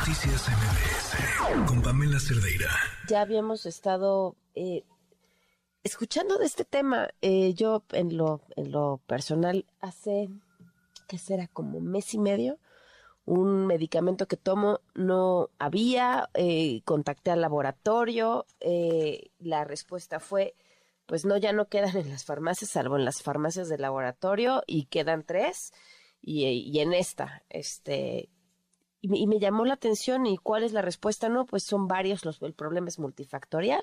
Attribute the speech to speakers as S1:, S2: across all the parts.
S1: Noticias MBS con Pamela Cerdeira.
S2: Ya habíamos estado eh, escuchando de este tema. Eh, yo en lo, en lo personal hace, ¿qué será? Como mes y medio. Un medicamento que tomo no había, eh, contacté al laboratorio, la respuesta fue, pues no, ya no quedan en las farmacias, salvo en las farmacias del laboratorio, y quedan tres, y, y en esta, este, y me, llamó la atención y cuál es la respuesta, no, pues son varios, los, el problema es multifactorial.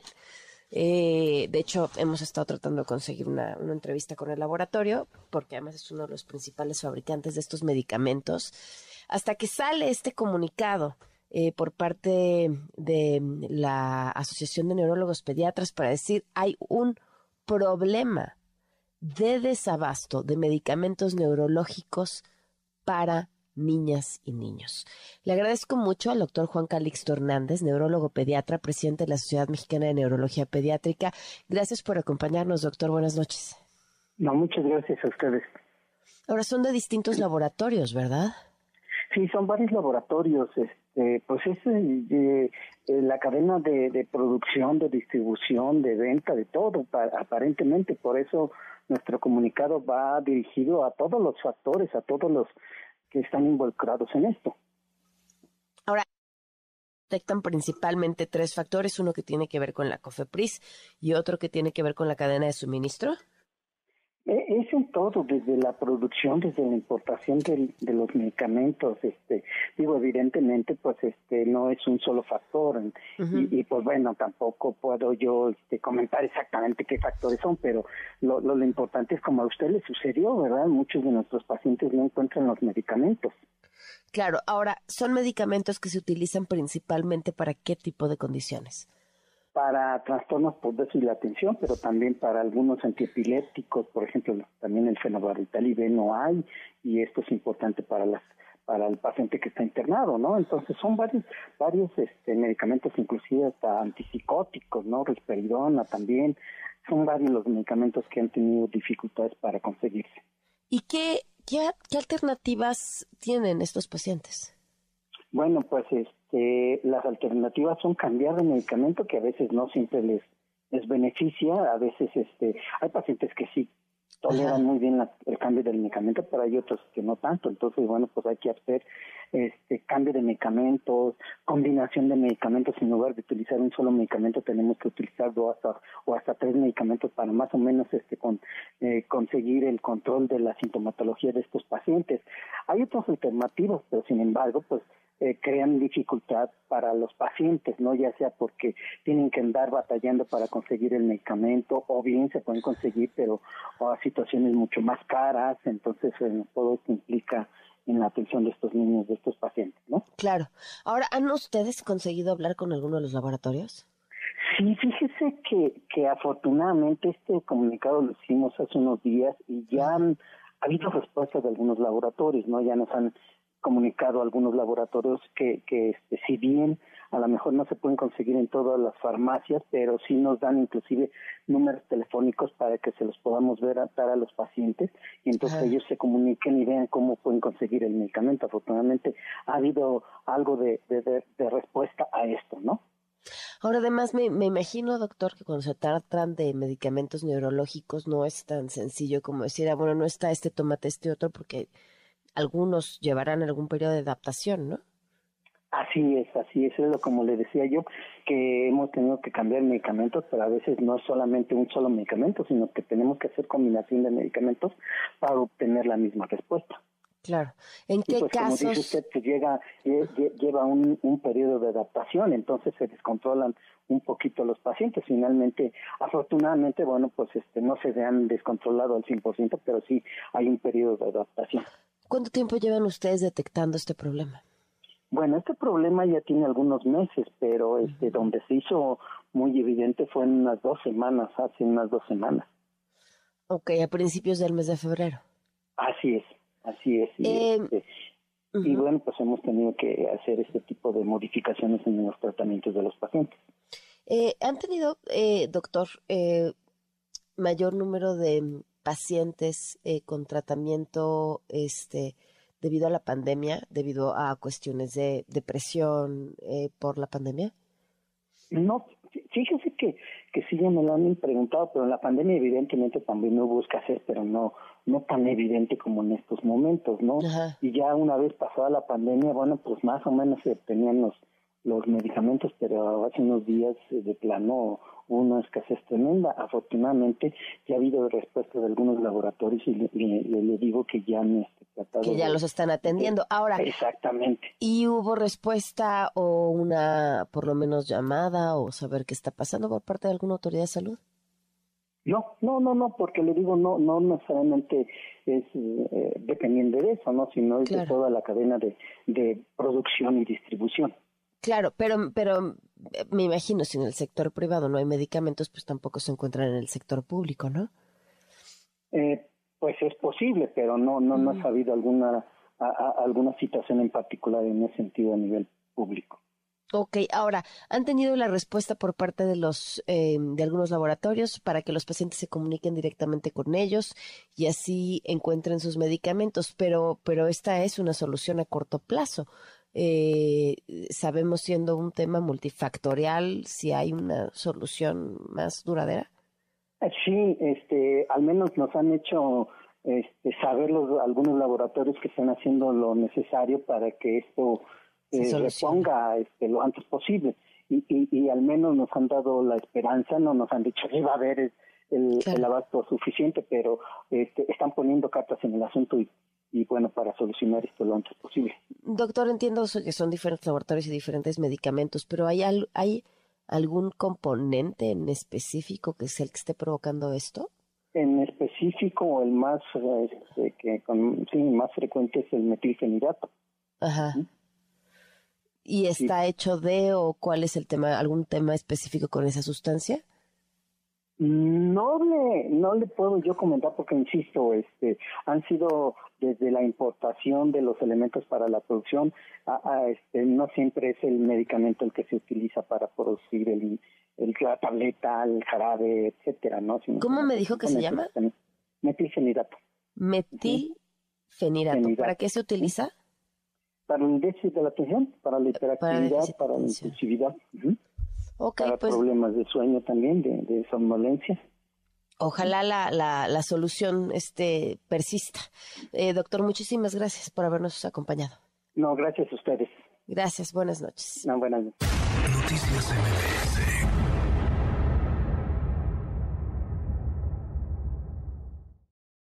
S2: Eh, de hecho, hemos estado tratando de conseguir una, una, entrevista con el laboratorio, porque además es uno de los principales fabricantes de estos medicamentos, hasta que sale este comunicado eh, por parte de la Asociación de Neurólogos Pediatras para decir hay un problema de desabasto de medicamentos neurológicos para niñas y niños. Le agradezco mucho al doctor Juan Calixto Hernández, neurólogo pediatra, presidente de la Sociedad Mexicana de Neurología Pediátrica. Gracias por acompañarnos, doctor. Buenas noches.
S3: No, muchas gracias a ustedes.
S2: Ahora son de distintos laboratorios, ¿verdad?
S3: Sí, son varios laboratorios. Este, pues es eh, eh, la cadena de, producción, de distribución, de venta, de todo, aparentemente. Por eso nuestro comunicado va dirigido a todos los factores, a todos los que están involucrados en esto.
S2: Ahora, detectan principalmente tres factores, uno que tiene que ver con la COFEPRIS y otro que tiene que ver con la cadena de suministro.
S3: Es en todo, desde la producción, desde la importación de, los medicamentos, este, digo, evidentemente, pues, este, no es un solo factor, y, pues bueno, tampoco puedo yo este, comentar exactamente qué factores son, pero lo, lo, importante es como a usted le sucedió, ¿verdad? Muchos de nuestros pacientes no encuentran los medicamentos.
S2: Claro, ahora, ¿son medicamentos que se utilizan principalmente para qué tipo de condiciones?
S3: Para trastornos por déficit de la atención, pero también para algunos antiepilépticos, por ejemplo, también el fenobarbital B no hay, y esto es importante para las para el paciente que está internado, ¿no? Entonces son varios varios este, medicamentos, inclusive hasta antipsicóticos, ¿no? Risperidona también, son varios los medicamentos que han tenido dificultades para conseguirse.
S2: ¿Y qué, qué, qué alternativas tienen estos pacientes?
S3: Bueno, pues este, las alternativas son cambiar de medicamento que a veces no siempre les, les beneficia, a veces este, hay pacientes que sí toleran muy bien el cambio del medicamento, pero hay otros que no tanto. Entonces, bueno, pues hay que hacer este cambio de medicamentos, combinación de medicamentos en lugar de utilizar un solo medicamento, tenemos que utilizar dos hasta o hasta tres medicamentos para más o menos este con eh, conseguir el control de la sintomatología de estos pacientes. Hay otras alternativas, pero sin embargo, pues eh, crean dificultad para los pacientes, ¿no? Ya sea porque tienen que andar batallando para conseguir el medicamento o bien se pueden conseguir, pero a situaciones mucho más caras, entonces eh, todo esto implica en la atención de estos niños, de estos pacientes, ¿no?
S2: Claro. Ahora, ¿han ustedes conseguido hablar con alguno de los laboratorios?
S3: Sí, fíjese que, que afortunadamente este comunicado lo hicimos hace unos días y ya han habido respuestas de algunos laboratorios, ¿no? Ya nos han comunicado a algunos laboratorios que, que este, si bien a lo mejor no se pueden conseguir en todas las farmacias, pero sí nos dan inclusive números telefónicos para que se los podamos ver a, dar a los pacientes y entonces ellos se comuniquen y vean cómo pueden conseguir el medicamento. Afortunadamente ha habido algo de, de, respuesta a esto, ¿no?
S2: Ahora, además, me, me, imagino, doctor, que cuando se tratan de medicamentos neurológicos no es tan sencillo como decir, ah, bueno, no está este, tomate este otro, porque algunos llevarán algún periodo de adaptación, ¿no?
S3: Así es, así es, es lo como le decía yo, que hemos tenido que cambiar medicamentos, pero a veces no es solamente un solo medicamento, sino que tenemos que hacer combinación de medicamentos para obtener la misma respuesta.
S2: Claro. ¿En qué
S3: pues,
S2: casos?
S3: Como dice usted, pues llega, lleva un, un periodo de adaptación, entonces se descontrolan un poquito los pacientes. Finalmente, afortunadamente, bueno, pues este no se han descontrolado al 100%, pero sí hay un periodo de adaptación.
S2: ¿Cuánto tiempo llevan ustedes detectando este problema?
S3: Bueno, este problema ya tiene algunos meses, pero este, donde se hizo muy evidente fue en unas dos semanas, hace unas dos semanas.
S2: Ok, a principios del mes de febrero.
S3: Así es, así es. Y, em, este, y bueno, pues hemos tenido que hacer este tipo de modificaciones en los tratamientos de los pacientes.
S2: Eh, ¿Han tenido, eh, doctor, eh, mayor número de pacientes con tratamiento este debido a la pandemia, debido a cuestiones de depresión eh, por la pandemia?
S3: No, fíjese que, que sí ya me lo han preguntado, pero en la pandemia evidentemente también hubo escasez, pero no, no tan evidente como en estos momentos, ¿no? Y ya una vez pasada la pandemia, bueno, pues más o menos se tenían los, los medicamentos, pero hace unos días eh, de plano hubo una escasez tremenda. Afortunadamente ya ha habido respuesta de algunos laboratorios y le, digo que ya han este, tratado
S2: que ya los están atendiendo. Ahora,
S3: exactamente.
S2: ¿Y hubo respuesta o una, por lo menos llamada o saber qué está pasando por parte de alguna autoridad de salud?
S3: No, no, no, no, porque le digo, no, no necesariamente es eh, dependiendo de eso, no, sino es de toda la cadena de, de producción y distribución.
S2: Claro, pero, pero eh, me imagino si en el sector privado no hay medicamentos, pues tampoco se encuentran en el sector público, ¿no?
S3: Eh, pues es posible, pero no, no, no ha habido alguna, alguna situación en particular en ese sentido a nivel público.
S2: Ok, ahora, ¿han tenido la respuesta por parte de los eh, de algunos laboratorios para que los pacientes se comuniquen directamente con ellos y así encuentren sus medicamentos? Pero, pero esta es una solución a corto plazo. Eh, sabemos siendo un tema multifactorial si hay una solución más duradera.
S3: Sí, este, al menos nos han hecho este, saber los, algunos laboratorios que están haciendo lo necesario para que esto eh, reponga este, lo antes posible. Y, y, al menos nos han dado la esperanza, no nos han dicho que va a haber el, el abasto suficiente, pero este, están poniendo cartas en el asunto y, y bueno, para solucionar esto lo antes posible.
S2: Doctor, entiendo que son diferentes laboratorios y diferentes medicamentos, pero ¿hay, hay algún componente en específico que es el que esté provocando esto?
S3: En específico, el más este, que sí, más frecuente es el metilfenidato.
S2: Ajá. ¿Y está hecho de o cuál es el tema, algún tema específico con esa sustancia?
S3: No le, no le puedo yo comentar porque insisto, este, han sido desde la importación de los elementos para la producción, a, este, no siempre es el medicamento el que se utiliza para producir el, el la tableta, el jarabe, etcétera, ¿no?
S2: ¿Cómo me dijo que se llama?
S3: Metilfenidato.
S2: Metilfenidato. ¿Para qué se utiliza?
S3: para el déficit de la atención, para la hiperactividad, para, la impulsividad. Para
S2: pues
S3: problemas de sueño también, de, de somnolencia.
S2: Ojalá la, la, la, solución este, persista. Eh, doctor, muchísimas gracias por habernos acompañado.
S3: No, gracias a ustedes.
S2: Gracias, buenas noches.
S3: No, buenas noches.
S1: Noticias MBS